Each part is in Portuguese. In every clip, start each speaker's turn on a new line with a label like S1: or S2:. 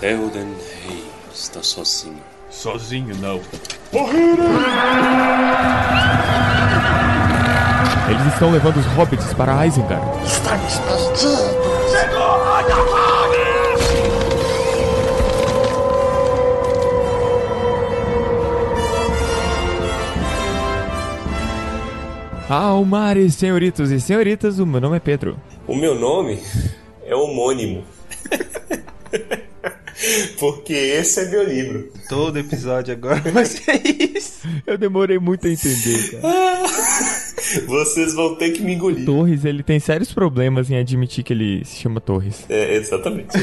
S1: Theoden Rei está sozinho.
S2: Sozinho não.
S3: Eles estão levando os hobbits para Isengard.
S4: Estamos perdidos.
S3: Almares, senhoritos e senhoritas, o meu nome é Pedro.
S1: O meu nome é homônimo. Porque esse é meu livro.
S5: Todo episódio agora vai ser isso.
S3: Eu demorei muito a entender, cara.
S1: Vocês vão ter que me engolir.
S3: Torres, ele tem sérios problemas em admitir que ele se chama Torres.
S1: É, exatamente.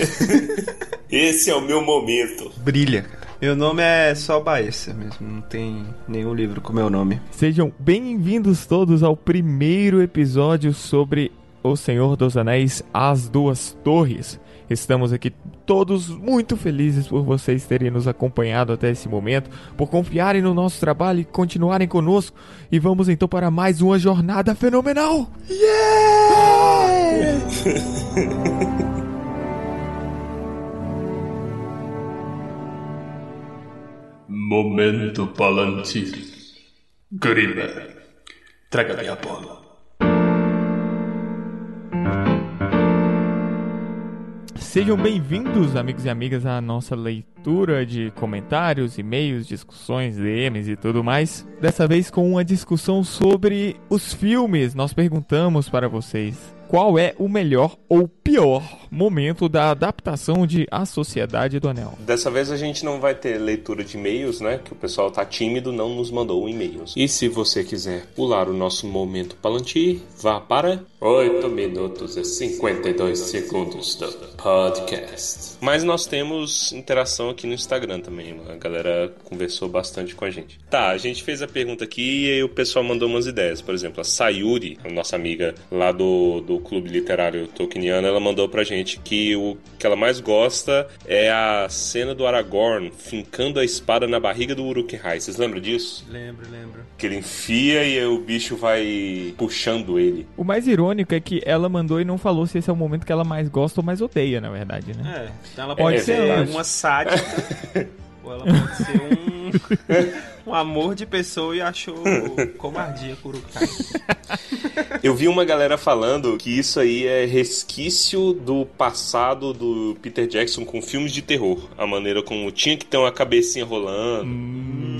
S1: esse é o meu momento.
S5: Brilha, cara. Meu nome é só Baessa mesmo, não tem nenhum livro com meu nome.
S3: Sejam bem-vindos todos ao primeiro episódio sobre O Senhor dos Anéis, As Duas Torres. Estamos aqui todos muito felizes por vocês terem nos acompanhado até esse momento, por confiarem no nosso trabalho e continuarem conosco. E vamos então para mais uma jornada fenomenal! Yeah!
S2: Momento Palantir. Grima, traga minha bola.
S3: Sejam bem-vindos, amigos e amigas, à nossa leitura de comentários, e-mails, discussões, DMs e tudo mais. Dessa vez com uma discussão sobre os filmes. Nós perguntamos para vocês qual é o melhor ou pior momento da adaptação de A Sociedade do Anel.
S1: Dessa vez a gente não vai ter leitura de e-mails, né? Que o pessoal tá tímido, não nos mandou e-mails. E se você quiser pular o nosso momento Palantir, vá para 8 minutos e 52 segundos do podcast. Mas nós temos interação aqui no Instagram também. A galera conversou bastante com a gente. Tá, a gente fez a pergunta aqui e o pessoal mandou umas ideias. Por exemplo, a Sayuri, a nossa amiga lá do, do Clube Literário Tolkieniano, ela mandou pra gente que o que ela mais gosta é a cena do Aragorn fincando a espada na barriga do Uruk-hai. Vocês lembram disso?
S5: Lembro, lembro.
S1: Que ele enfia e aí o bicho vai puxando ele.
S3: O mais irônico é que ela mandou e não falou se esse é o momento que ela mais gosta ou mais odeia, na verdade, né?
S5: É, então ela
S3: Pode
S5: pode
S3: ser
S5: ser
S3: antes.
S5: uma sádica, ou ela pode ser um, um amor de pessoa e achou covardia por Urukai.
S1: Eu vi uma galera falando que isso aí é resquício do passado do Peter Jackson com filmes de terror. A maneira como tinha que ter uma cabecinha rolando.
S3: Hum,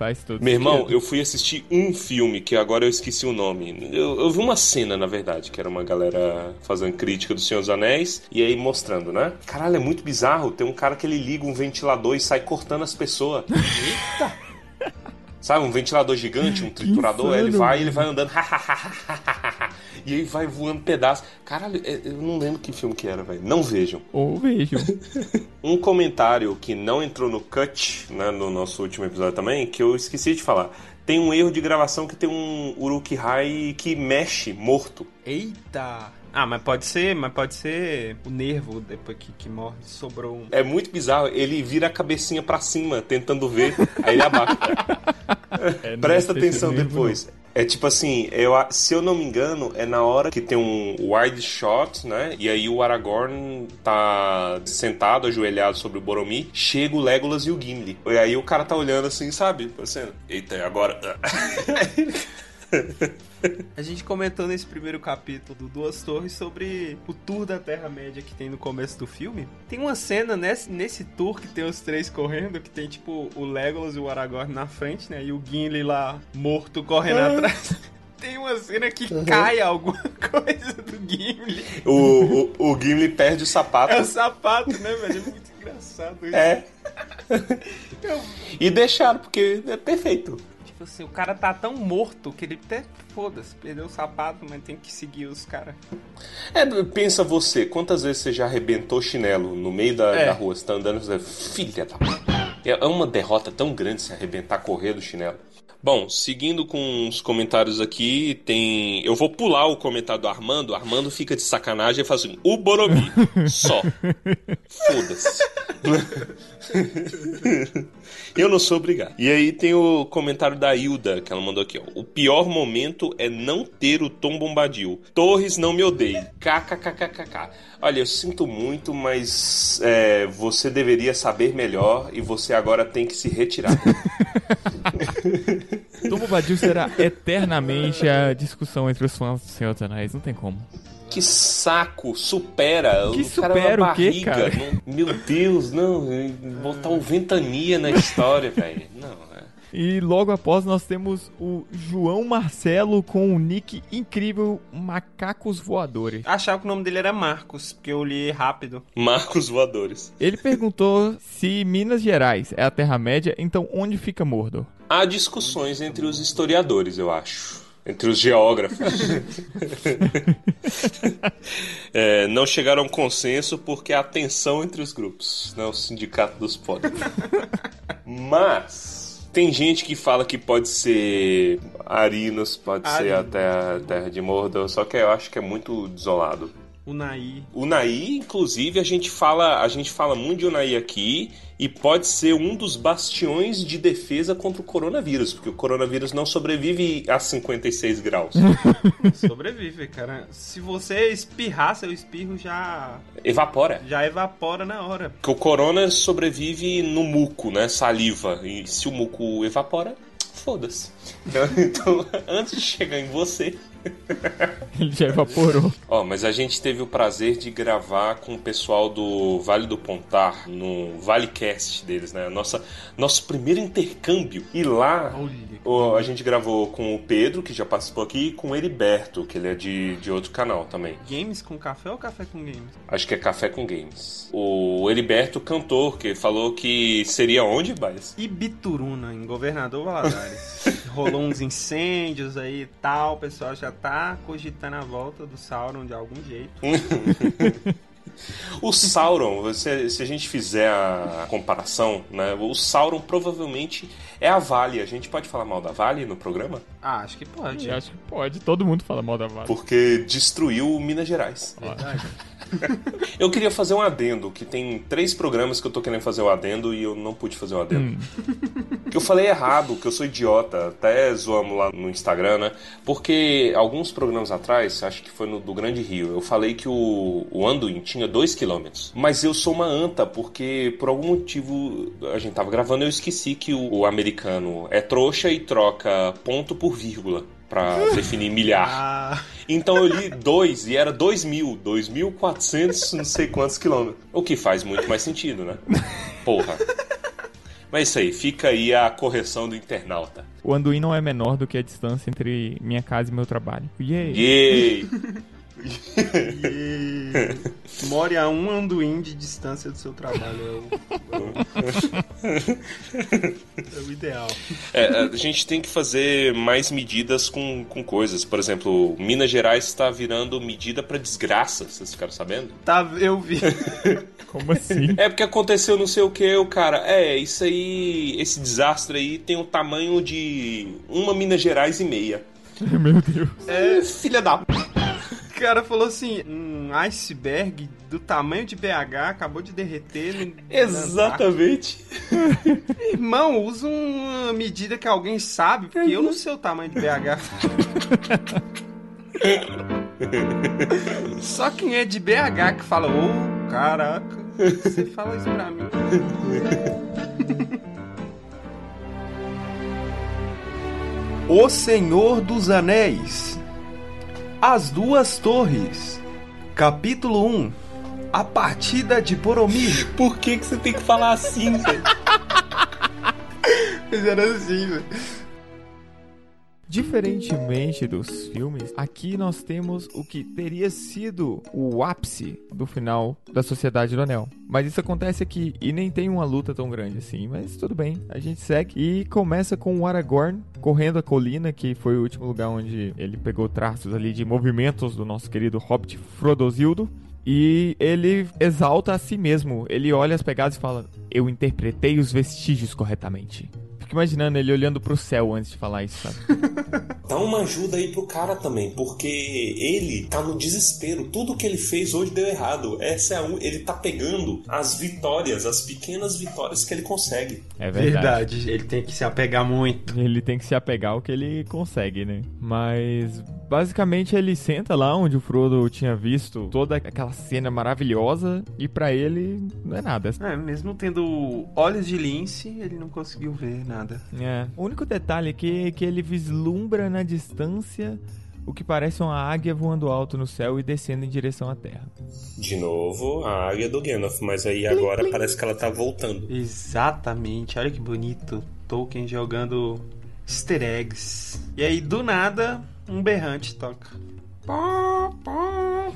S3: faz todo
S1: Meu irmão,
S3: sentido.
S1: eu fui assistir um filme que agora eu esqueci o nome. Eu, eu vi uma cena, na verdade, que era uma galera fazendo crítica do Senhor dos Anéis e aí mostrando, né? Caralho, é muito bizarro. Tem um cara que ele liga um ventilador e sai cortando as pessoas. Eita! Sabe, um ventilador gigante, um triturador, aí ele
S3: insano,
S1: vai ele vai andando. E aí vai voando pedaço. Caralho, é- eu não lembro que filme que era, velho. Não vejam.
S3: Ou vejam.
S1: Um comentário que não entrou no cut, né, no nosso último episódio também, que eu esqueci de falar. Tem um erro de gravação que tem um Uruk-hai que mexe morto.
S5: Eita! Ah, mas pode ser, mas pode ser o nervo depois que, que morre, sobrou um.
S1: É muito bizarro. Ele vira a cabecinha pra cima, tentando ver, aí ele abaixa.
S3: É,
S1: Presta
S3: se
S1: atenção depois. É tipo assim, eu, se eu não me engano, é na hora que tem um wide shot, né? E aí o Aragorn tá sentado, ajoelhado sobre o Boromir. Chega o Legolas e o Gimli. E aí o cara tá olhando assim, sabe? Pensando, eita, e agora?
S5: A gente comentou nesse primeiro capítulo do Duas Torres sobre o tour da Terra-média que tem no começo do filme. Tem uma cena nesse, nesse tour que tem os três correndo, que tem tipo o Legolas e o Aragorn na frente, né? E o Gimli lá morto correndo atrás. Tem uma cena que cai alguma coisa do Gimli.
S1: o, o, o Gimli perde o sapato.
S5: É o sapato, né, velho? É muito engraçado isso.
S1: É.
S5: Eu-
S1: E deixaram, porque é perfeito.
S5: Tipo assim, o cara tá tão morto que ele até, foda-se, perdeu o sapato, mas tem que seguir os caras.
S1: É, pensa você, quantas vezes você já arrebentou chinelo no meio da,
S5: É.
S1: da rua, você tá andando e você filha da... É uma derrota tão grande se arrebentar correr do chinelo. Bom, seguindo com os comentários aqui, tem... Eu vou pular o comentário do Armando, o Armando fica de sacanagem e fala assim, o Boromir, só. Foda-se. Eu não sou obrigado. E aí tem o comentário da Hilda, que ela mandou aqui, ó. O pior momento é não ter o Tom Bombadil. Torres não me odeie. KKKKK. Olha, eu sinto muito, mas é, você deveria saber melhor e você agora tem que se retirar.
S3: Tom Bombadil será eternamente a discussão entre os fãs do Senhor dos Anéis, não tem como.
S1: Que saco, supera.
S3: Que
S1: o cara
S3: supera o quê, cara?
S1: Não- meu Deus, não. Botar um ventania na história, velho. Não, é.
S3: E logo após nós temos o João Marcelo com o nick incrível Macacos Voadores.
S5: Achava que o nome dele era Marcos, porque eu li rápido.
S1: Marcos Voadores.
S3: Ele perguntou se Minas Gerais é a Terra-média, então onde fica Mordor?
S1: Há discussões entre os historiadores, eu acho. Entre os geógrafos. É, não chegaram a um consenso porque há tensão entre os grupos. Não, o sindicato dos podres. Mas. Tem gente que fala que pode ser Arinos, pode ser até a Terra de Mordor, só que eu acho que é muito desolado.
S5: Unai.
S1: O Naí, inclusive, a gente fala, a gente fala muito de Unai aqui e pode ser um dos bastiões de defesa contra o coronavírus, porque o coronavírus não sobrevive a 56 graus.
S5: Sobrevive, cara. Se você espirrar, seu espirro já,
S1: Evapora.
S5: já evapora na hora.
S1: Porque o corona sobrevive no muco, né? Saliva. E se o muco evapora, foda-se. Então, antes de chegar em você,
S3: Ele já evaporou.
S1: Ó, mas a gente teve o prazer de gravar com o pessoal do Vale do Pontar, no Valecast deles, né? Nossa, nosso primeiro intercâmbio. E lá ó, a gente gravou com o Pedro, que já participou aqui, e com o Heriberto, que ele é de, de outro canal também.
S5: Games com café ou café com games?
S1: Acho que é Café com Games. O Heriberto cantor, que falou que seria onde, Baez?
S5: Ibituruna, em Governador Valadares. Rolou uns incêndios aí e tal, o pessoal já tá cogitando a volta do Sauron de algum jeito.
S1: O Sauron, se, se a gente fizer a comparação, né? O Sauron provavelmente é a Vale. A gente pode falar mal da Vale no programa?
S5: Ah, acho que pode.
S3: Acho que pode, todo mundo fala mal da Vale.
S1: Porque destruiu Minas Gerais.
S5: Verdade.
S1: Eu queria fazer um adendo, que tem três programas que eu tô querendo fazer o adendo e eu não pude fazer o adendo. Que eu falei errado, que eu sou idiota, até zoamos lá no Instagram, né? Porque alguns programas atrás, acho que foi no do Grande Rio, eu falei que o, o Anduin tinha 2 km. Mas eu sou uma anta, porque por algum motivo a gente tava gravando e eu esqueci que o, o americano é trouxa e troca ponto por vírgula pra definir milhar.
S5: Ah,
S1: Então eu li dois e era dois mil, dois mil quatrocentos não sei quantos quilômetros. O que faz muito mais sentido, né? Porra. Mas isso aí, fica aí a correção do internauta.
S3: O Anduin não é menor do que a distância entre minha casa e meu trabalho. Yay!
S1: Yay!
S5: More a um anduin de distância do seu trabalho. É o, é o ideal.
S1: É, a gente tem que fazer mais medidas com, com coisas. Por exemplo, Minas Gerais está virando medida pra desgraça, vocês ficaram sabendo?
S5: Tá, eu vi.
S3: Como assim?
S1: É porque aconteceu não sei o que, o cara. É, isso aí, esse desastre aí tem o tamanho de uma Minas Gerais e meia.
S3: Meu Deus.
S1: É, filha da.
S5: Cara falou assim: um iceberg do tamanho de BH acabou de derreter. no-
S1: Exatamente.
S5: Irmão, usa uma medida que alguém sabe, porque eu não sei o tamanho de BH. Só quem é de BH que fala, ô, caraca, você fala isso pra mim. O Senhor dos Anéis As Duas Torres Capítulo 1 A Partida de Boromir
S1: Por que, que você tem que falar assim, velho?
S5: Fizeram assim, velho.
S3: Diferentemente dos filmes, aqui nós temos o que teria sido o ápice do final da Sociedade do Anel. Mas isso acontece aqui e nem tem uma luta tão grande assim, mas tudo bem, a gente segue e começa com o Aragorn correndo a colina, que foi o último lugar onde ele pegou traços ali de movimentos do nosso querido Hobbit Frodozildo. E ele exalta a si mesmo. Ele olha as pegadas e fala: Eu interpretei os vestígios corretamente. fico imaginando ele olhando pro céu antes de falar isso, sabe?
S1: Dá uma ajuda aí pro cara também, porque ele tá no desespero. Tudo que ele fez hoje deu errado. Essa é a, u- ele tá pegando as vitórias, as pequenas vitórias que ele consegue.
S3: É verdade.
S5: Verdade. Ele tem que se apegar muito.
S3: Ele tem que se apegar ao que ele consegue, né? Mas basicamente ele senta lá onde o Frodo tinha visto toda aquela cena maravilhosa e pra ele não é nada.
S5: É, mesmo tendo olhos de lince, ele não conseguiu ver nada.
S3: É. O único detalhe aqui é que ele vislumbra na distância o que parece uma águia voando alto no céu e descendo em direção à Terra.
S1: De novo, a águia do Gandalf, mas aí agora parece que ela tá voltando.
S5: Exatamente, olha que bonito. Tolkien jogando easter eggs. E aí, do nada, um berrante toca. Pó, pó,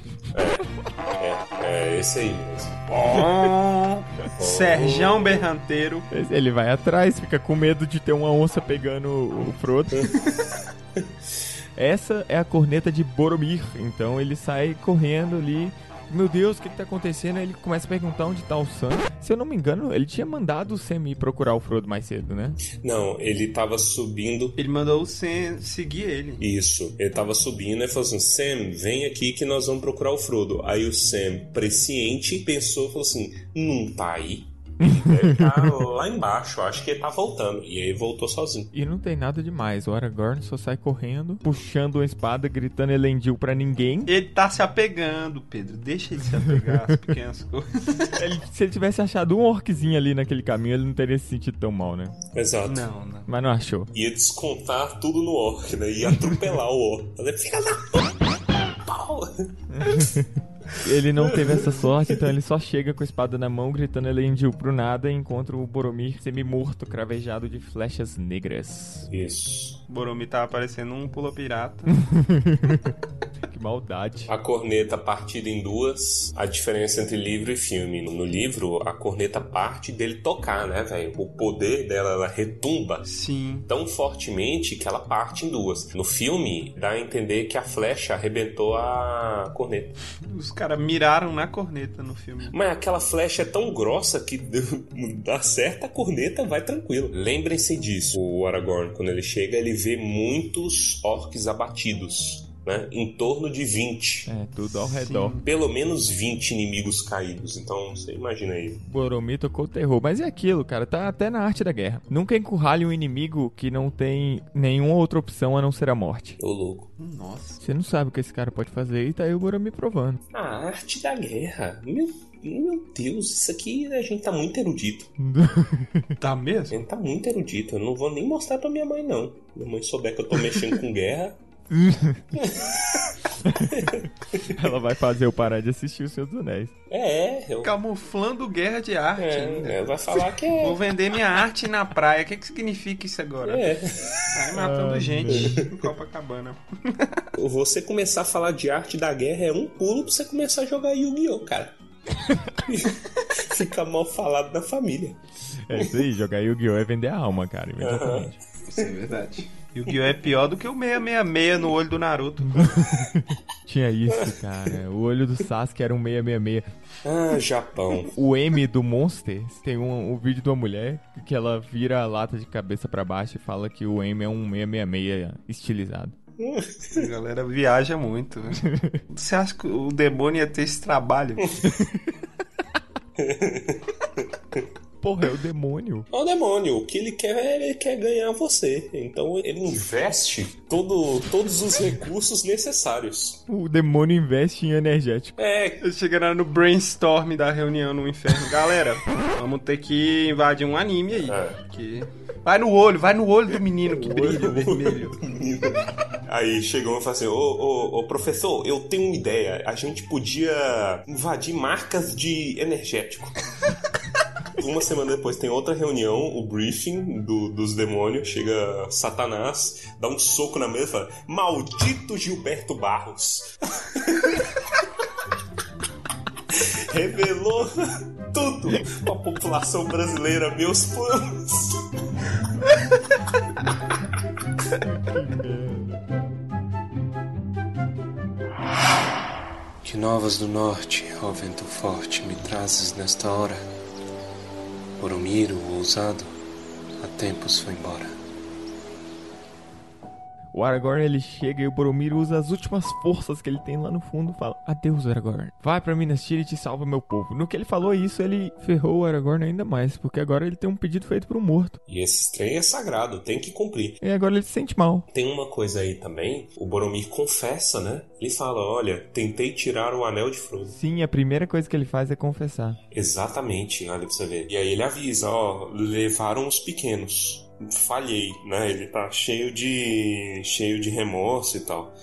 S1: É, é esse aí mesmo.
S5: Serjão Berranteiro.
S3: Ele vai atrás, fica com medo de ter uma onça pegando o Frodo. Essa é a corneta de Boromir, então ele sai correndo ali. Meu Deus, o que, que tá acontecendo? Aí ele começa a perguntar onde tá o Sam. Se eu não me engano, ele tinha mandado o Sam ir procurar o Frodo mais cedo, né?
S1: Não, ele tava subindo.
S5: Ele mandou o Sam seguir ele.
S1: Isso, ele tava subindo e falou assim: Sam, vem aqui que nós vamos procurar o Frodo. Aí o Sam, presciente, pensou e falou assim: não tá aí. Ele estar lá embaixo, acho que ele tá voltando. E aí voltou sozinho.
S3: E não tem nada demais. O Aragorn só sai correndo, puxando uma espada, gritando Elendil pra ninguém.
S5: Ele tá se apegando, Pedro. Deixa ele se apegar às pequenas coisas.
S3: Ele- se ele tivesse achado um orquezinho ali naquele caminho, ele não teria se sentido tão mal, né?
S1: Exato.
S5: Não, não.
S3: Mas não achou.
S1: Ia descontar tudo no orc, né? Ia atropelar o orc. Fica puta! Pau!
S3: Ele não teve essa sorte, então ele só chega com a espada na mão, gritando Elendil pro nada e encontra o Boromir semi-morto, cravejado de flechas negras.
S1: Isso.
S5: Boromir tava parecendo um pula-pirata.
S3: Que maldade.
S1: A corneta partida em duas, a diferença entre livro e filme. No livro, a corneta parte dele tocar, né, velho? O poder dela, ela retumba
S5: Sim.
S1: tão fortemente que ela parte em duas. No filme, dá a entender que a flecha arrebentou a corneta.
S5: Os caras miraram na corneta no filme.
S1: Mas aquela flecha é tão grossa que dá certo a corneta, vai tranquilo. Lembrem-se disso. O Aragorn, quando ele chega, ele vê muitos orcs abatidos. Né? Em torno de 20.
S3: É, tudo ao redor.
S1: Pelo menos 20 inimigos caídos. Então, você imagina aí.
S3: Boromir tocou o terror. Mas é aquilo, cara, tá até na arte da guerra. Nunca encurralhe um inimigo que não tem nenhuma outra opção a não ser a morte.
S1: Ô louco.
S5: Nossa.
S3: Você não sabe o que esse cara pode fazer e tá aí o Boromir provando.
S1: A arte da guerra. Meu, meu Deus, isso aqui a gente tá muito erudito.
S5: Tá
S1: A
S5: mesmo?
S1: gente tá muito erudito. Eu não vou nem mostrar pra minha mãe, não. Minha mãe souber que eu tô mexendo com guerra.
S3: Ela vai fazer eu parar de assistir o Senhor dos Anéis.
S1: É, eu.
S5: Camuflando guerra de arte ainda.
S1: É, vai falar que é.
S5: Vou vender minha arte na praia. O que, que significa isso agora?
S1: É.
S5: Vai matando gente em Copacabana.
S1: Você começar a falar de arte da guerra é um pulo pra você começar a jogar Yu-Gi-Oh, cara. Fica mal falado na família.
S3: É isso aí, jogar Yu-Gi-Oh! é vender a alma, cara, imediatamente.
S5: Isso é verdade. Yu-Gi-Oh! é pior do que o 666 no olho do Naruto.
S3: Tinha isso, cara. O olho do Sasuke era um 666.
S1: Ah, Japão.
S3: O M do Monsters tem um, um vídeo de uma mulher que ela vira a lata de cabeça pra baixo e fala que o M é um 666 estilizado.
S5: A galera viaja muito. né? Você acha que o demônio ia ter esse trabalho?
S3: Porra, é o demônio.
S1: É o demônio. O que ele quer é ele quer ganhar você. Então ele investe todo, todos os recursos necessários.
S3: O demônio investe em energético.
S1: É,
S5: Chegaram no brainstorm da reunião no inferno. Galera, vamos ter que invadir um anime aí.
S1: É.
S5: Que... Vai no olho, vai no olho do menino que brilha vermelho.
S1: Aí chegou e falou assim: ô, ô, ô, professor, eu tenho uma ideia. A gente podia invadir marcas de energético. Uma semana depois tem outra reunião, o briefing do- dos demônios. Chega Satanás, dá um soco na mesa e fala: Maldito Gilberto Barros! Revelou tudo pra população brasileira, meus planos. Que novas do norte, ó vento forte, me trazes nesta hora? Boromir, o ousado, Há tempos foi embora.
S3: O Aragorn ele chega e o Boromir usa as últimas forças que ele tem lá no fundo fala: Adeus, Aragorn. Vai pra Minas Tirith e salva meu povo. No que ele falou isso, ele ferrou o Aragorn ainda mais, porque agora ele tem um pedido feito pro morto.
S1: E esse trem é sagrado, tem que cumprir.
S3: E agora ele se sente mal.
S1: Tem uma coisa aí também, o Boromir confessa, né? Ele fala: Olha, tentei tirar o anel de Frodo.
S3: Sim, a primeira coisa que ele faz é confessar.
S1: Exatamente, olha pra você ver. E aí ele avisa: Ó, levaram os pequenos. Falhei, né? Ele tá cheio de cheio de remorso e tal.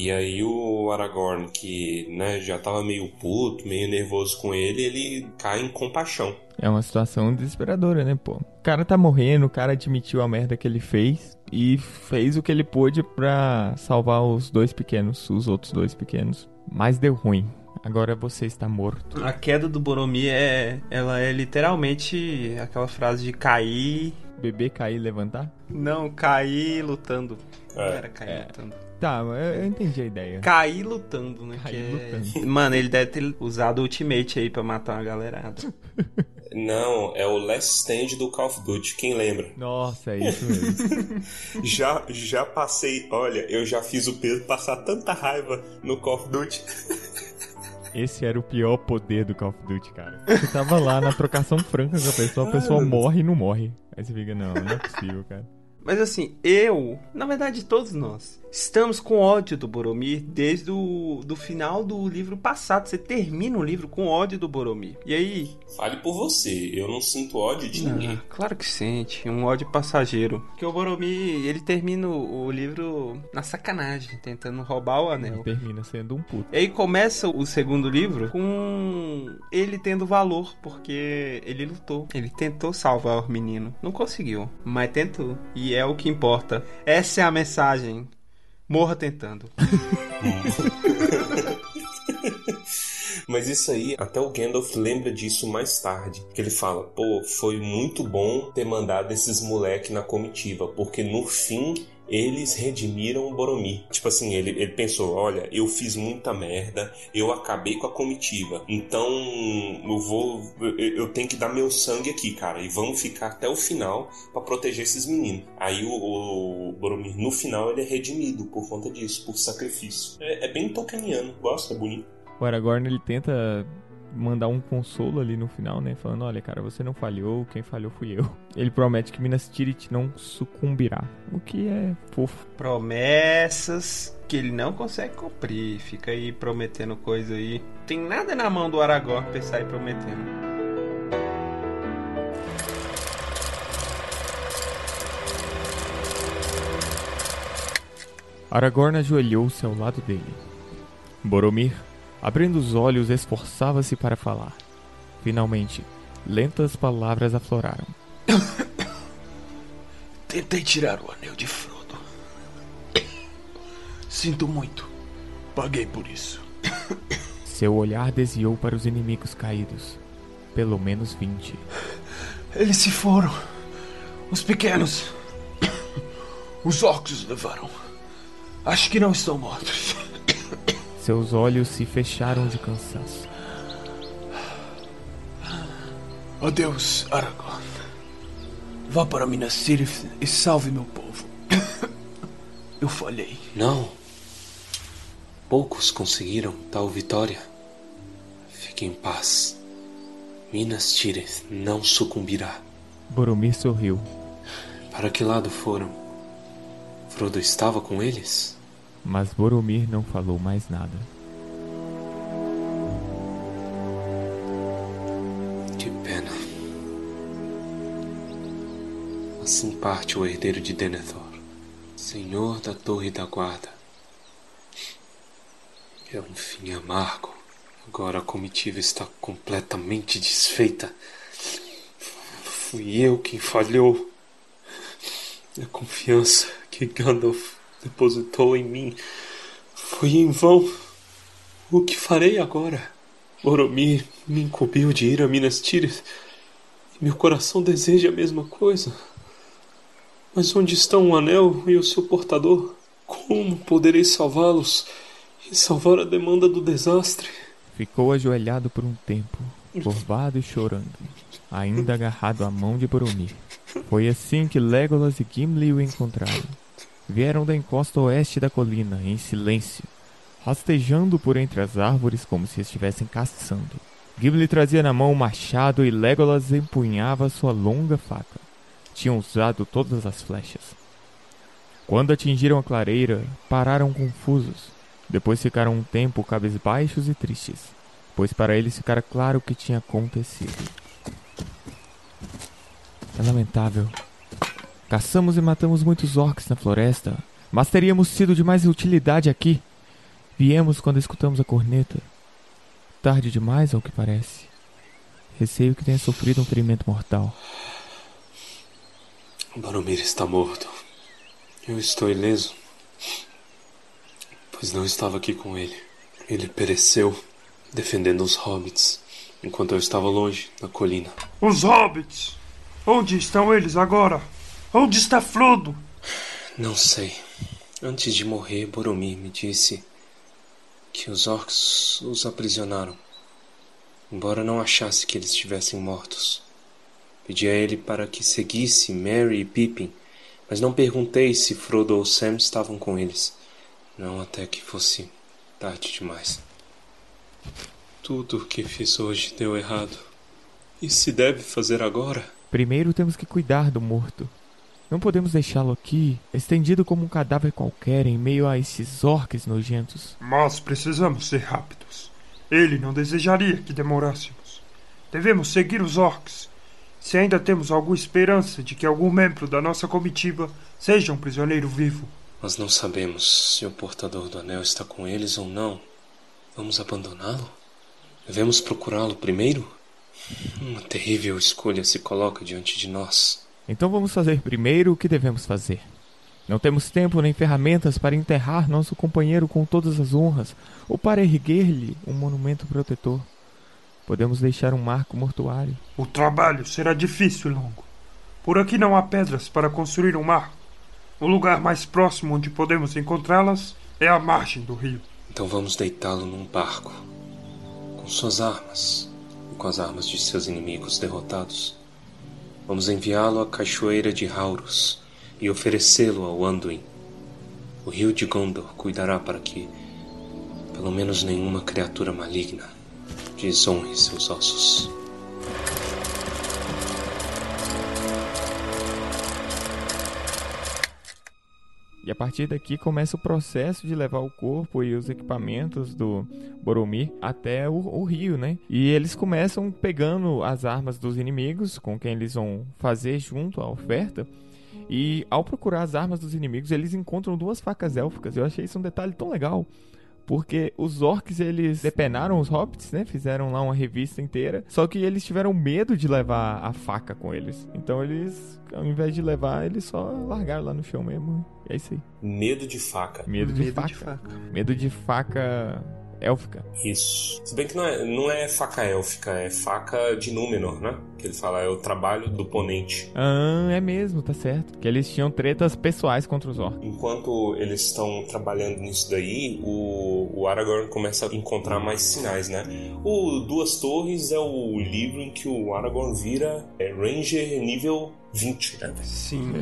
S1: E aí o Aragorn, que né, já tava meio puto, meio nervoso com ele, ele cai em compaixão.
S3: É uma situação desesperadora, né, pô? O cara tá morrendo, o cara admitiu a merda que ele fez e fez o que ele pôde pra salvar os dois pequenos, os outros dois pequenos. Mas deu ruim. Agora você está morto.
S5: A queda do Boromir é, ela é literalmente aquela frase de cair,
S3: Beber, cair e levantar?
S5: não, cair lutando. Não
S1: É.
S5: era cair lutando.
S3: Tá, eu, eu entendi a ideia.
S5: Cair lutando, né?
S3: Cair
S5: que é-
S3: lutando.
S5: Mano, ele deve ter usado o Ultimate aí pra matar uma galerada.
S1: Não, é o Last Stand do Call of Duty, quem lembra?
S3: Nossa, é isso mesmo.
S1: Já, já passei, olha, eu já fiz o Pedro passar tanta raiva no Call of Duty.
S3: Esse era o pior poder do Call of Duty, cara. Você tava lá na trocação franca com a pessoa, a pessoa morre e não morre. Aí você fica, não, não é possível, cara.
S5: Mas assim, eu, na verdade todos nós, estamos com ódio do Boromir desde o do final do livro passado. Você termina o livro com ódio do Boromir. E aí?
S1: Fale por você, eu não sinto ódio de ninguém.
S5: Ah, claro que sente, um ódio passageiro. Porque o Boromir, ele termina o o livro na sacanagem, tentando roubar o anel.
S3: Termina sendo um puto.
S5: E aí começa o segundo livro com ele tendo valor, porque ele lutou. Ele tentou salvar o menino. Não conseguiu, mas tentou. E é o que importa. Essa é a mensagem. Morra tentando.
S1: Mas isso aí, até o Gandalf lembra disso mais tarde. Que ele fala, pô, foi muito bom ter mandado esses moleque na comitiva, porque no fim eles redimiram o Boromir. Tipo assim, ele, ele pensou, olha, eu fiz muita merda, eu acabei com a comitiva, então eu vou, eu, tenho que dar meu sangue aqui, cara, e vamos ficar até o final pra proteger esses meninos. Aí o, o Boromir, no final, ele é redimido por conta disso, por sacrifício. É, é bem tolkieniano, gosta, é bonito.
S3: O Aragorn, ele tenta mandar um consolo ali no final, né? Falando, olha, cara, você não falhou, quem falhou fui eu. Ele promete que Minas Tirith não sucumbirá. O que é fofo.
S5: Promessas que ele não consegue cumprir. Fica aí prometendo coisa aí. Tem nada na mão do Aragorn pra sair prometendo.
S3: Aragorn ajoelhou-se ao lado dele. Boromir, abrindo os olhos, esforçava-se para falar. Finalmente, lentas palavras afloraram.
S2: Tentei tirar o anel de Frodo. Sinto muito. Paguei por isso.
S3: Seu olhar desviou para os inimigos caídos. Pelo menos vinte.
S2: Eles se foram. Os pequenos. Os orcs os levaram. Acho que não estão mortos.
S3: Seus olhos se fecharam de cansaço.
S2: Adeus, Aragorn. Vá para Minas Tirith e salve meu povo. Eu falhei.
S1: Não. Poucos conseguiram tal vitória. Fique em paz. Minas Tirith não sucumbirá.
S3: Boromir sorriu.
S1: Para que lado foram? Frodo estava com eles?
S3: Mas Boromir não falou mais nada.
S1: Que pena. Assim parte o herdeiro de Denethor, senhor da Torre da Guarda. É um fim amargo. Agora a comitiva está completamente desfeita. Fui eu quem falhou. A confiança que Gandalf depositou em mim foi em vão. O que farei agora? Boromir me incumbiu de ir a Minas Tirith meu coração deseja a mesma coisa. Mas onde estão o anel e o seu portador? Como poderei salvá-los e salvar a demanda do desastre?
S3: Ficou ajoelhado por um tempo, curvado e chorando, ainda agarrado à mão de Boromir. Foi assim que Legolas e Gimli o encontraram. Vieram da encosta oeste da colina, em silêncio, rastejando por entre as árvores como se estivessem caçando. Gimli trazia na mão o machado e Legolas empunhava sua longa faca. Tinham usado todas as flechas. Quando atingiram a clareira, pararam confusos. Depois ficaram um tempo cabisbaixos e tristes, pois para eles ficara claro o que tinha acontecido. É lamentável. Caçamos e matamos muitos orcs na floresta, mas teríamos sido de mais utilidade aqui. Viemos quando escutamos a corneta. Tarde demais, ao que parece. Receio que tenha sofrido um ferimento mortal.
S1: Baromir está morto. Eu estou ileso, pois não estava aqui com ele. Ele pereceu defendendo os hobbits, enquanto eu estava longe, na colina.
S2: Os hobbits! Onde estão eles agora? Onde está Frodo?
S1: Não sei. Antes de morrer, Boromir me disse que os orcs os aprisionaram, embora não achasse que eles estivessem mortos. Pedi a ele para que seguisse Merry e Pippin, mas não perguntei se Frodo ou Sam estavam com eles. Não até que fosse tarde demais. Tudo o que fiz hoje deu errado. E se deve fazer agora?
S3: Primeiro temos que cuidar do morto. Não podemos deixá-lo aqui, estendido como um cadáver qualquer em meio a esses orques nojentos.
S2: Mas precisamos ser rápidos. Ele não desejaria que demorássemos. Devemos seguir os orcs. Se ainda temos alguma esperança de que algum membro da nossa comitiva seja um prisioneiro vivo.
S1: Nós não sabemos se o portador do anel está com eles ou não. Vamos abandoná-lo? Devemos procurá-lo primeiro? Uma terrível escolha se coloca diante de nós.
S3: Então vamos fazer primeiro o que devemos fazer. Não temos tempo nem ferramentas para enterrar nosso companheiro com todas as honras ou para erguer-lhe um monumento protetor. Podemos deixar um marco mortuário.
S2: O trabalho será difícil e longo. Por aqui não há pedras para construir um marco. O lugar mais próximo onde podemos encontrá-las é a margem do rio.
S1: Então vamos deitá-lo num barco, com suas armas e com as armas de seus inimigos derrotados. Vamos enviá-lo à cachoeira de Haurus e oferecê-lo ao Anduin. O rio de Gondor cuidará para que, pelo menos, nenhuma criatura maligna desonre seus ossos.
S3: E a partir daqui começa o processo de levar o corpo e os equipamentos do Boromir até o, o, rio, né? E eles começam pegando as armas dos inimigos com quem eles vão fazer junto à oferta. E ao procurar as armas dos inimigos, eles encontram duas facas élficas. Eu achei isso um detalhe tão legal. Porque os orcs, eles depenaram os hobbits, né? Fizeram lá uma revista inteira. Só que eles tiveram medo de levar a faca com eles. Então eles, ao invés de levar, eles só largaram lá no chão mesmo. E é isso aí.
S1: Medo de faca.
S3: Medo de,
S5: Medo
S3: faca.
S5: de faca.
S3: Medo de faca élfica.
S1: Isso. Se bem que não é, não é faca élfica, é faca de Númenor, né? Que ele fala, é o trabalho do ponente.
S3: Ah, é mesmo, tá certo. Que eles tinham tretas pessoais contra os orcs.
S1: Enquanto eles estão trabalhando nisso daí, o, o Aragorn começa a encontrar mais sinais, né? O Duas Torres é o livro em que o Aragorn vira é, Ranger nível 20, né?
S5: Sim.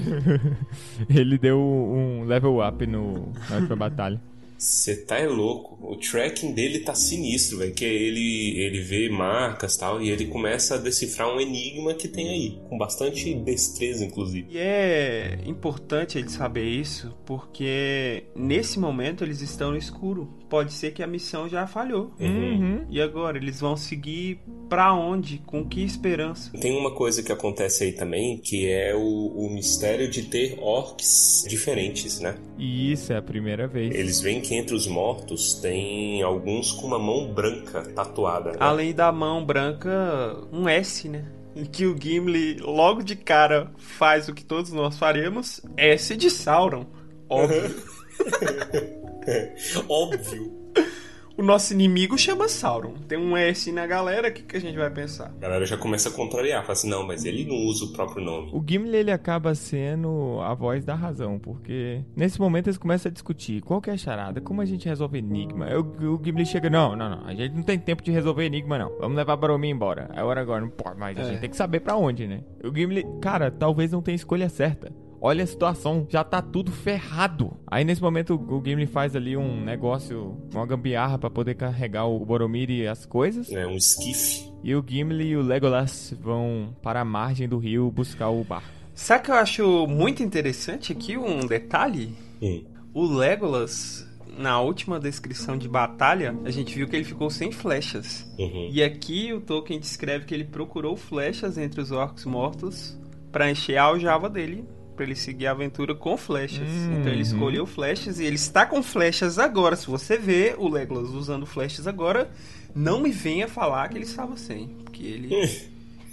S3: Ele deu um level up no, na última batalha.
S1: Você tá é louco. O tracking dele tá sinistro, velho. Que ele, ele vê marcas tal, e ele começa a decifrar um enigma que tem aí. Com bastante destreza, inclusive.
S5: E é importante ele saber isso, porque nesse momento eles estão no escuro. Pode ser que a missão já falhou.
S3: Uhum.
S5: E agora, eles vão seguir pra onde? Com que esperança?
S1: Tem uma coisa que acontece aí também, que é o, o mistério de ter orcs diferentes, né?
S3: E isso é a primeira vez.
S1: Eles veem que entre os mortos tem alguns com uma mão branca tatuada. né?
S5: Além da mão branca, um S, né? Em que o Gimli logo de cara faz o que todos nós faríamos, S de Sauron. Óbvio.
S1: Óbvio.
S5: O nosso inimigo chama Sauron. Tem um S na galera, o que, que a gente vai pensar?
S1: A galera já começa a contrariar, fala assim, não, mas ele não usa o próprio nome.
S3: O Gimli ele acaba sendo a voz da razão, porque nesse momento eles começam a discutir qual que é a charada, como a gente resolve enigma. O, o Gimli chega, não, não, não, a gente não tem tempo de resolver enigma não. Vamos levar Baromir embora. Aí o Aragorn, não pode, mas a
S5: É.
S3: gente tem que saber pra onde, né? O Gimli, cara, talvez não tenha escolha certa. Olha a situação, já tá tudo ferrado. Aí nesse momento o Gimli faz ali um negócio, uma gambiarra pra poder carregar o Boromir e as coisas.
S1: É um esquife.
S3: E o Gimli e o Legolas vão para a margem do rio buscar o barco.
S5: Sabe o que eu acho muito interessante aqui? Um detalhe?
S1: Hum.
S5: O Legolas, na última descrição de batalha, a gente viu que ele ficou sem flechas.
S1: Uhum.
S5: E aqui o Tolkien descreve que ele procurou flechas entre os orcs mortos pra encher a aljava dele, pra ele seguir a aventura com flechas.
S3: Hum,
S5: Então ele escolheu flechas e ele está com flechas agora. Se você vê o Legolas usando flechas agora, não me venha falar que ele estava sem, porque ele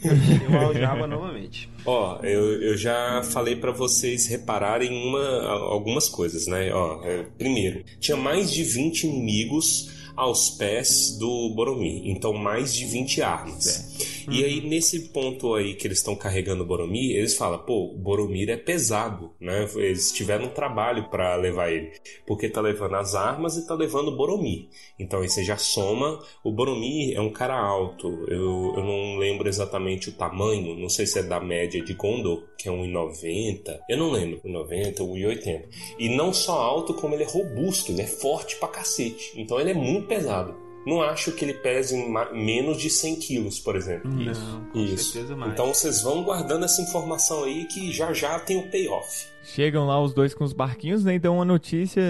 S5: aljava novamente.
S1: Ó, eu, eu já falei pra vocês repararem uma, algumas coisas, né? Ó, é, primeiro, tinha mais de 20 inimigos aos pés do Boromir, então mais de 20 armas. E aí, nesse ponto aí que eles estão carregando o Boromir, eles falam, pô, o Boromir é pesado, né? Eles tiveram um trabalho pra levar ele, porque tá levando as armas e tá levando o Boromir. Então aí você já soma, o Boromir é um cara alto, eu, eu não lembro exatamente o tamanho, não sei se é da média de Gondor, que é 1,90, eu não lembro, 1,90, 1,80. E não só alto, como ele é robusto, ele é forte pra cacete. Então ele é muito pesado. Não acho que ele pese menos de 100 quilos, por exemplo.
S5: Não, com
S1: Isso.
S5: certeza mais.
S1: Então vocês vão guardando essa informação aí que já já tem o payoff.
S3: Chegam lá os dois com os barquinhos, né? E dão uma notícia.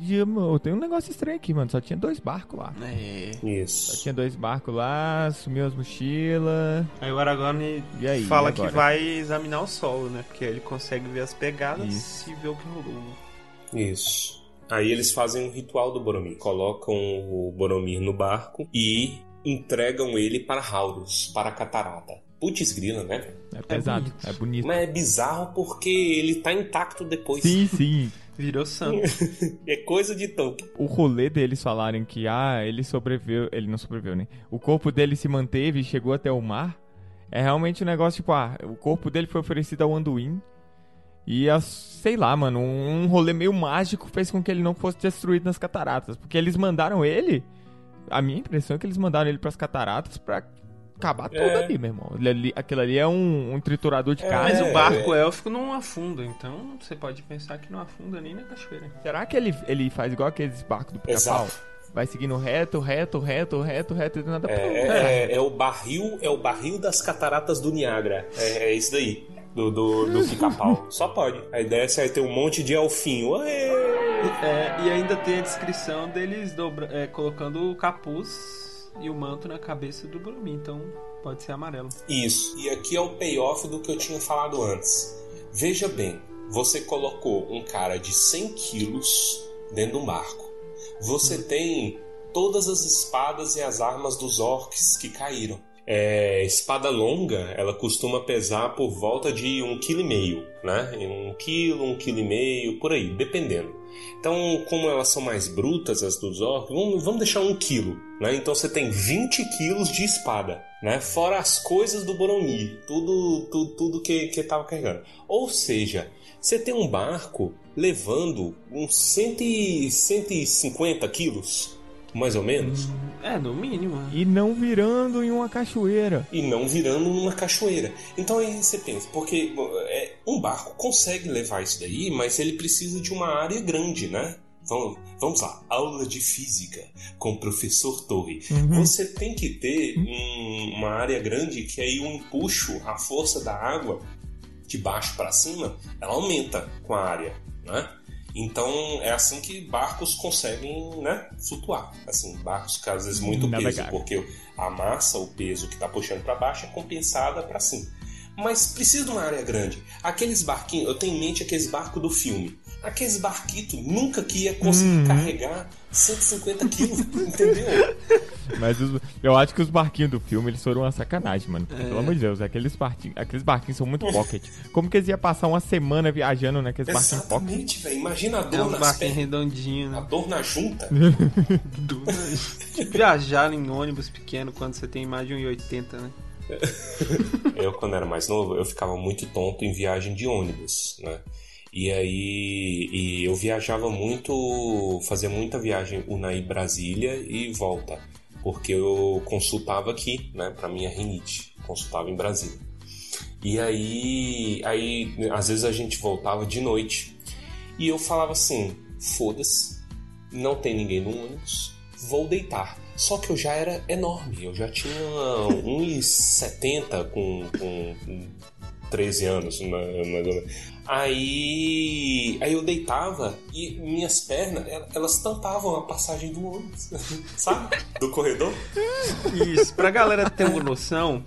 S3: De, "Meu, tem um negócio estranho aqui, mano. Só tinha dois barcos lá.
S5: É.
S3: Só
S1: Isso.
S3: tinha dois barcos lá, sumiu as mochilas.
S5: Aí o Aragorn
S3: E aí,
S5: fala
S3: e
S5: que vai examinar o solo, né? Porque aí ele consegue ver as pegadas
S3: Isso.
S5: e ver o que rolou.
S1: Isso. Aí eles fazem um ritual do Boromir. Colocam o Boromir no barco e entregam ele para Haurus, para a catarata. Putz grila, né?
S3: É pesado,
S5: bonito.
S3: é bonito.
S1: Mas é bizarro porque ele tá intacto depois.
S3: Sim, sim.
S5: Virou santo.
S1: É coisa de Tolkien.
S3: O rolê deles falarem que, ah, ele sobreviveu. Ele não sobreviveu, né? O corpo dele se manteve e chegou até o mar. É realmente um negócio tipo, ah, o corpo dele foi oferecido ao Anduin. E, a, sei lá, mano, um rolê meio mágico fez com que ele não fosse destruído nas cataratas. Porque eles mandaram ele. A minha impressão é que eles mandaram ele pras cataratas pra acabar tudo
S1: É.
S3: ali, meu irmão. Ele ali- aquilo ali é um, um triturador de
S1: É,
S3: carne.
S5: Mas o barco élfico não afunda, então você pode pensar que não afunda nem na cachoeira.
S3: Será que ele, ele faz igual aqueles barcos do pica-pau? Vai seguindo reto, reto, reto, reto, reto e do nada.
S1: É, é- é o barril, é o barril das cataratas do Niágara. É, é isso daí. Do, do, do pica-pau. Só pode. Aí desce, aí tem um monte de elfinho. Ué!
S5: É, e ainda tem a descrição deles dobra, é, colocando o capuz e o manto na cabeça do Boromir, então pode ser amarelo.
S1: Isso. E aqui é o payoff do que eu tinha falado antes. Veja bem, você colocou um cara de 100 quilos dentro de um barco. Você tem todas as espadas e as armas dos orcs que caíram. É, espada longa, ela costuma pesar por volta de um quilo e meio, né? Um quilo, um quilo e meio, por aí, dependendo. Então, como elas são mais brutas, as dos orcs, vamos, vamos deixar um quilo, né? Então você tem 20 quilos de espada, né? Fora as coisas do Boromir, tudo, tudo, tudo que, que tava carregando. Ou seja, você tem um barco levando uns 100, e- 150 quilos, mais ou menos,
S5: É, no mínimo.
S3: E não virando em uma cachoeira.
S1: e não virando numa cachoeira. Então aí você pensa, porque é, um barco consegue levar isso daí, mas ele precisa de uma área grande, né? Vamos, vamos lá, aula de física com o professor Torre. Você tem que ter um- uma área grande que aí o empuxo, a força da água de baixo para cima, ela aumenta com a área, né? Então é assim que barcos conseguem, né, flutuar. Assim, barcos que às vezes muito peso, porque a massa, o peso que está puxando para baixo é compensada para cima. Mas precisa de uma área grande. Aqueles barquinhos, eu tenho em mente aqueles barcos do filme. Aqueles barquitos nunca que ia conseguir
S3: Uhum.
S1: carregar 150 quilos, entendeu?
S3: Mas os- eu acho que os barquinhos do filme, eles foram uma sacanagem, mano. Porque, Pelo amor de Deus, aqueles barquinhos, aqueles barquinhos são muito pocket. Como que eles iam passar uma semana viajando naqueles barquinhos pocket?
S1: Exatamente, velho. Imagina a
S5: É
S1: dor
S5: uns
S1: nas
S5: barquinhos
S1: pernas.
S5: redondinhos,
S1: A
S5: né?
S1: dor na junta.
S5: Tipo, viajar em ônibus pequeno quando você tem mais de 1,80, né?
S1: Eu, quando era mais novo, eu ficava muito tonto em viagem de ônibus, né? E aí e eu viajava muito, fazia muita viagem Unai Brasília e volta, porque eu consultava aqui, né, para minha rinite, consultava em Brasília. E aí, aí às vezes a gente voltava de noite e eu falava assim: foda-se, não tem ninguém no ônibus, vou deitar. Só que eu já era enorme, eu já tinha 1,70 com, com 13 anos, ma- mais ou menos. Aí, aí eu deitava e minhas pernas, el- elas tampavam a passagem do ônibus, sabe? Do corredor.
S5: Isso, pra galera ter uma noção,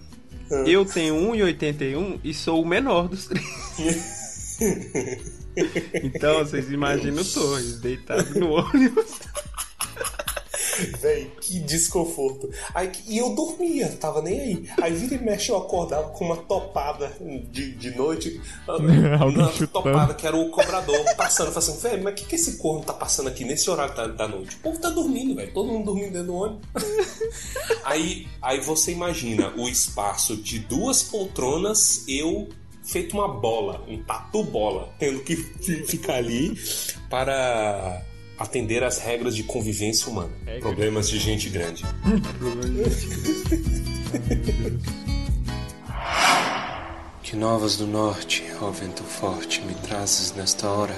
S5: eu tenho 1,81 e sou o menor dos três. Então, vocês imaginam o Torres deitado no ônibus.
S1: Véi, que desconforto. Aí, e eu dormia, tava nem aí. Aí vira e mexe eu acordava com uma topada de, de noite.
S3: Alguém
S1: uma topada que era o cobrador passando. Falei assim, velho, mas o que, que esse corno tá passando aqui nesse horário da, da noite? O povo tá dormindo, velho. Todo mundo dormindo dentro do ônibus. aí, aí você imagina o espaço de duas poltronas, eu feito uma bola, um tatu bola, tendo que fi- ficar ali para atender às regras de convivência humana.
S3: Regra.
S1: Problemas de gente grande. Que novas do norte, ó vento forte, me trazes nesta hora?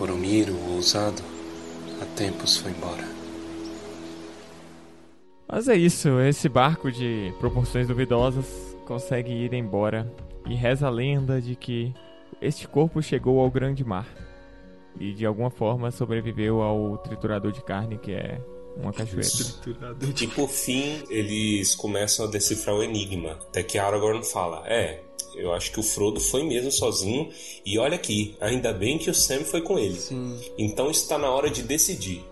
S1: Oromiro, o ousado, há tempos foi embora.
S3: Mas é isso, esse barco de proporções duvidosas consegue ir embora. E reza a lenda de que este corpo chegou ao grande mar. E de alguma forma sobreviveu ao triturador de carne, que é uma cachoeira.
S1: E por fim, eles começam a decifrar o enigma. Até que Aragorn fala: É, eu acho que o Frodo foi mesmo sozinho. E olha aqui, ainda bem que o Sam foi com ele.
S5: Sim.
S1: Então está na hora de decidir.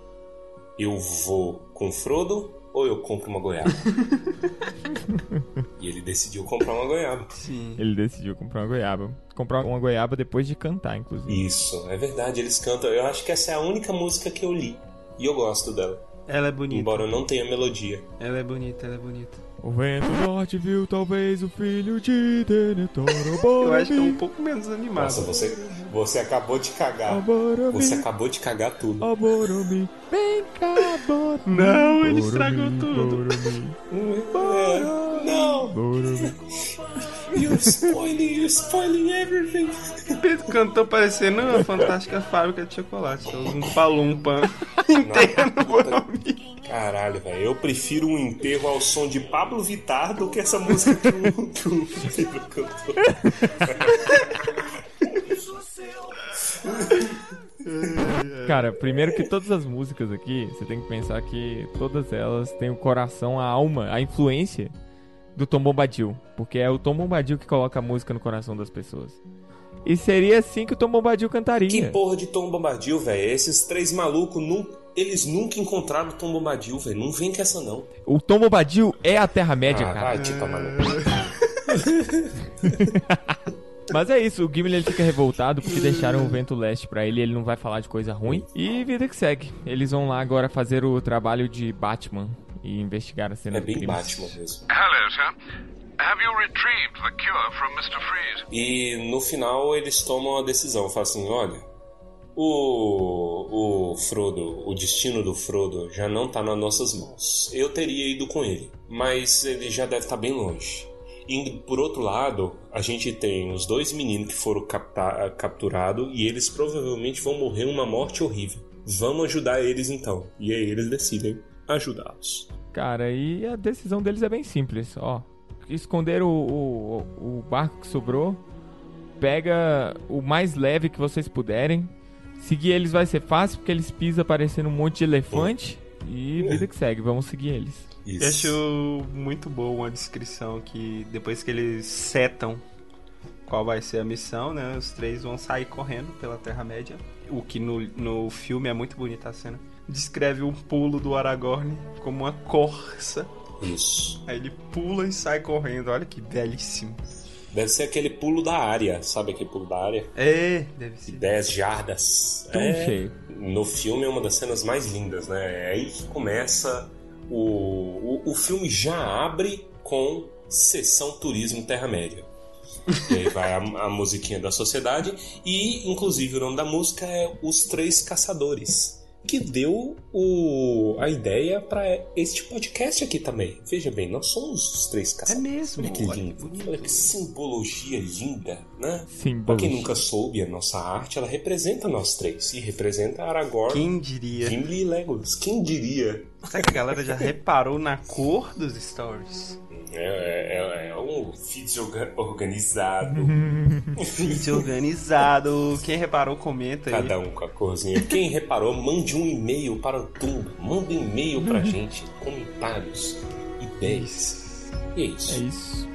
S1: Eu vou com o Frodo ou eu compro uma goiaba? e ele decidiu comprar uma goiaba.
S5: Sim.
S3: Ele decidiu comprar uma goiaba. Comprar uma goiaba depois de cantar, inclusive.
S1: Isso, é verdade, eles cantam. Eu acho que essa é a única música que eu li. E eu gosto dela.
S5: Ela é bonita.
S1: Embora eu não tenha melodia.
S5: Ela é bonita, ela é bonita.
S3: O vento norte viu talvez o filho de Denethor.
S5: Eu acho que é um pouco menos animado.
S1: Nossa, você, você acabou de cagar.
S3: Abora
S1: Você acabou de cagar tudo.
S3: Aboromi, vem cá, Boromi.
S5: Não, ele estragou tudo.
S3: Boromi,
S1: É, não! You're spoiling, you're spoiling everything.
S5: O Pedro cantou parecendo uma fantástica fábrica de chocolate. Um palumpa inteiro no.
S1: Caralho, velho. Eu prefiro um enterro ao som de Pablo Vittar do que essa música que o, que o Pedro cantou.
S3: Cara, primeiro que todas as músicas aqui, você tem que pensar que todas elas têm o coração, a alma, a influência do Tom Bombadil. Porque é o Tom Bombadil que coloca a música no coração das pessoas. E seria assim que o Tom Bombadil cantaria.
S1: Que porra de Tom Bombadil, velho. Esses três malucos, nu- eles nunca encontraram o Tom Bombadil, velho. Não vem com essa, não.
S3: O Tom Bombadil é a Terra-média,
S1: Ah,
S3: cara.
S1: vai te tomar no.
S3: Mas é isso, o Gimli ele fica revoltado porque deixaram o vento leste pra ele, ele não vai falar de coisa ruim. E vida que segue. Eles vão lá agora fazer o trabalho de Batman e investigar a cena
S1: É
S3: do
S1: bem
S3: crime.
S1: Batman mesmo.
S6: Hello, sir. Have you retrieved the cure from Mr. Freeze?
S1: E no final eles tomam a decisão. Falam assim, olha... O, o Frodo, o destino do Frodo já não tá nas nossas mãos. Eu teria ido com ele, mas ele já deve estar bem longe. E por outro lado, a gente tem os dois meninos que foram capturados e eles provavelmente vão morrer uma morte horrível. Vamos ajudar eles então. E aí eles decidem ajudá-los.
S3: Cara, e a decisão deles é bem simples, ó. Esconder o, o, o barco que sobrou, pega o mais leve que vocês puderem. Seguir eles vai ser fácil, porque eles pisam parecendo um monte de elefante. E vida que segue, vamos seguir eles.
S1: Isso.
S5: Eu acho muito boa uma descrição que depois que eles setam qual vai ser a missão, né? Os três vão sair correndo pela Terra-média. O que no, no filme é muito bonita a cena. Descreve um pulo do Aragorn como uma corça.
S1: Isso.
S5: Aí ele pula e sai correndo. Olha que belíssimo.
S1: Deve ser aquele pulo da área, sabe aquele pulo da área?
S5: É, deve ser.
S1: 10 jardas.
S3: Tão
S1: É,
S3: cheio.
S1: no filme é uma das cenas mais lindas, né? É aí que começa o, o, o filme já abre com sessão turismo Terra-média. E aí vai a, a musiquinha da sociedade e, inclusive, o nome da música é Os Três Caçadores, que deu o, a ideia para este podcast aqui também. Veja bem, nós somos os Três
S5: É
S1: Caçadores.
S5: mesmo.
S1: Olha que
S5: olha
S1: lindo,
S5: bonito.
S1: olha que simbologia linda, né?
S3: Sim,
S1: Pra quem nunca soube, a nossa arte, ela representa nós três. E representa Aragorn,
S5: Quem diria?
S1: Gimli e Legolas. Quem diria?
S5: Será que a galera já reparou na cor dos stories?
S1: É, é, é um feed orga- organizado.
S5: Vídeo organizado. Quem reparou, comenta aí.
S1: Cada um com a corzinha. Quem reparou, mande um e-mail para o Tumba. Manda um e-mail pra gente. Comentários, ideias. E é isso.
S3: É isso.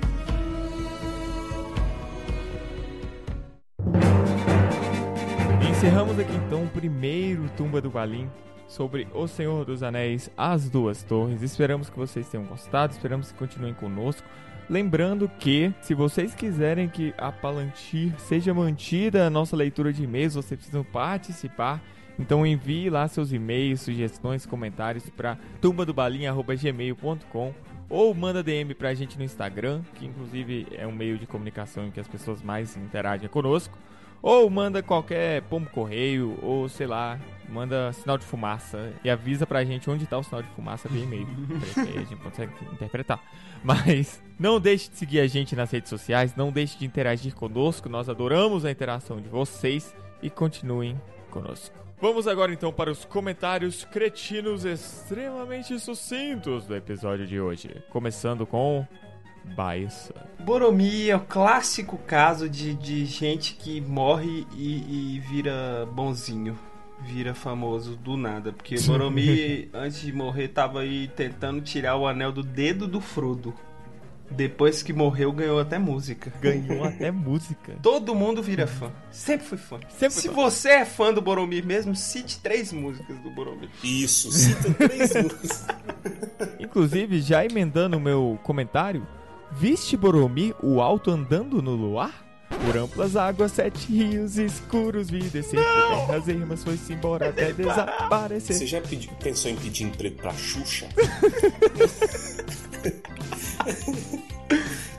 S3: Encerramos aqui então o primeiro Tumba do Balim sobre O Senhor dos Anéis, As Duas Torres. Esperamos que vocês tenham gostado, esperamos que continuem conosco. Lembrando que, se vocês quiserem que a Palantir seja mantida a nossa leitura de e-mails, vocês precisam participar. Então envie lá seus e-mails, sugestões, comentários para tumbadobalinha.gmail.com ou manda DM pra gente no Instagram, que inclusive é um meio de comunicação em que as pessoas mais interagem conosco. Ou manda qualquer pombo correio, ou sei lá, manda sinal de fumaça e avisa pra gente onde tá o sinal de fumaça via e-mail. A gente consegue interpretar. Mas não deixe de seguir a gente nas redes sociais, não deixe de interagir conosco, nós adoramos a interação de vocês e continuem conosco. Vamos agora então para os comentários cretinos extremamente sucintos do episódio de hoje. Começando com. Baissa.
S5: Boromir é o clássico caso de, de gente que morre e, e vira bonzinho. Vira famoso do nada. Porque Boromir, antes de morrer, tava aí tentando tirar o anel do dedo do Frodo. Depois que morreu, ganhou até música.
S3: Ganhou até música.
S5: Todo mundo vira fã. Sempre fui fã.
S3: Sempre
S5: Se
S3: fã.
S5: você é fã do Boromir mesmo, cite três músicas do Boromir.
S1: Isso, cita três músicas.
S3: Inclusive, já emendando o meu comentário, viste Boromir o alto andando no luar? Por amplas águas, sete rios escuros vi descer por terras ermas, foi-se embora até
S1: Você
S3: desaparecer.
S1: já pedi- pensou em pedir emprego pra Xuxa?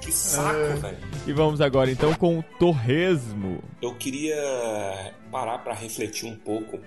S1: que saco, velho.
S3: E vamos agora então com o Torresmo.
S1: Eu queria parar pra refletir um pouco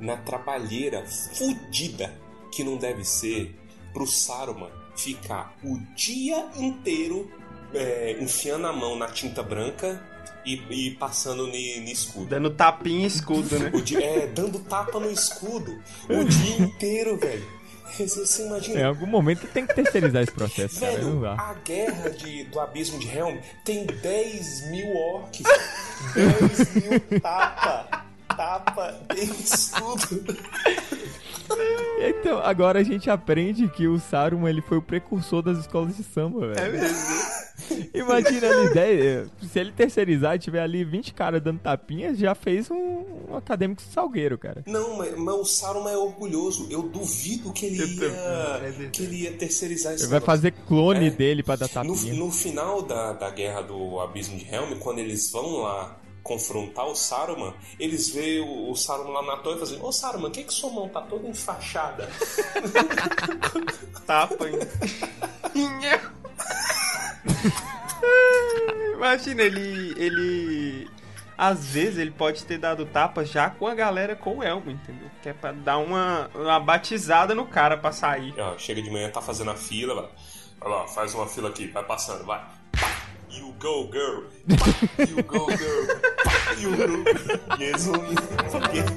S1: na trabalheira fudida que não deve ser pro Saruman ficar o dia inteiro é, enfiando a mão na tinta branca e, e passando no escudo.
S5: Dando tapinha e escudo, né?
S1: O dia- é, dando tapa no escudo o dia inteiro, velho. Você imagina?
S3: Em algum momento tem que terceirizar esse processo, cara. Não
S1: Velho,
S3: dá.
S1: a guerra de, do abismo de Helm tem 10 mil orcs. 10 mil tapa. Tapa em escudo.
S3: Então, agora a gente aprende que o Saruman ele foi o precursor das escolas de samba, velho.
S5: É mesmo.
S3: Imagina ali, 10, se ele terceirizar e tiver ali 20 caras dando tapinhas, já fez um, um acadêmico salgueiro, cara.
S1: Não, mas, mas o Saruman é orgulhoso. Eu duvido que ele ia,
S5: é
S1: que ele ia terceirizar esse
S3: Ele vai fazer clone
S1: É.
S3: dele pra dar
S1: No,
S3: tapinha.
S1: no final da, da guerra do Abismo de Helm, quando eles vão lá confrontar o Saruman, eles veem o, o Saruman lá na torre e fazem: Ô Saruman, que que sua mão tá toda enfaixada?
S5: Tapa hein? Imagina, ele. ele. Às vezes ele pode ter dado tapa já com a galera com o elmo, entendeu? Que é pra dar uma, uma batizada no cara pra sair.
S1: Ó, chega de manhã, tá fazendo a fila, vai. Vai lá, faz uma fila aqui, vai passando, vai. You go, girl. You go, girl. You go. Vão indo.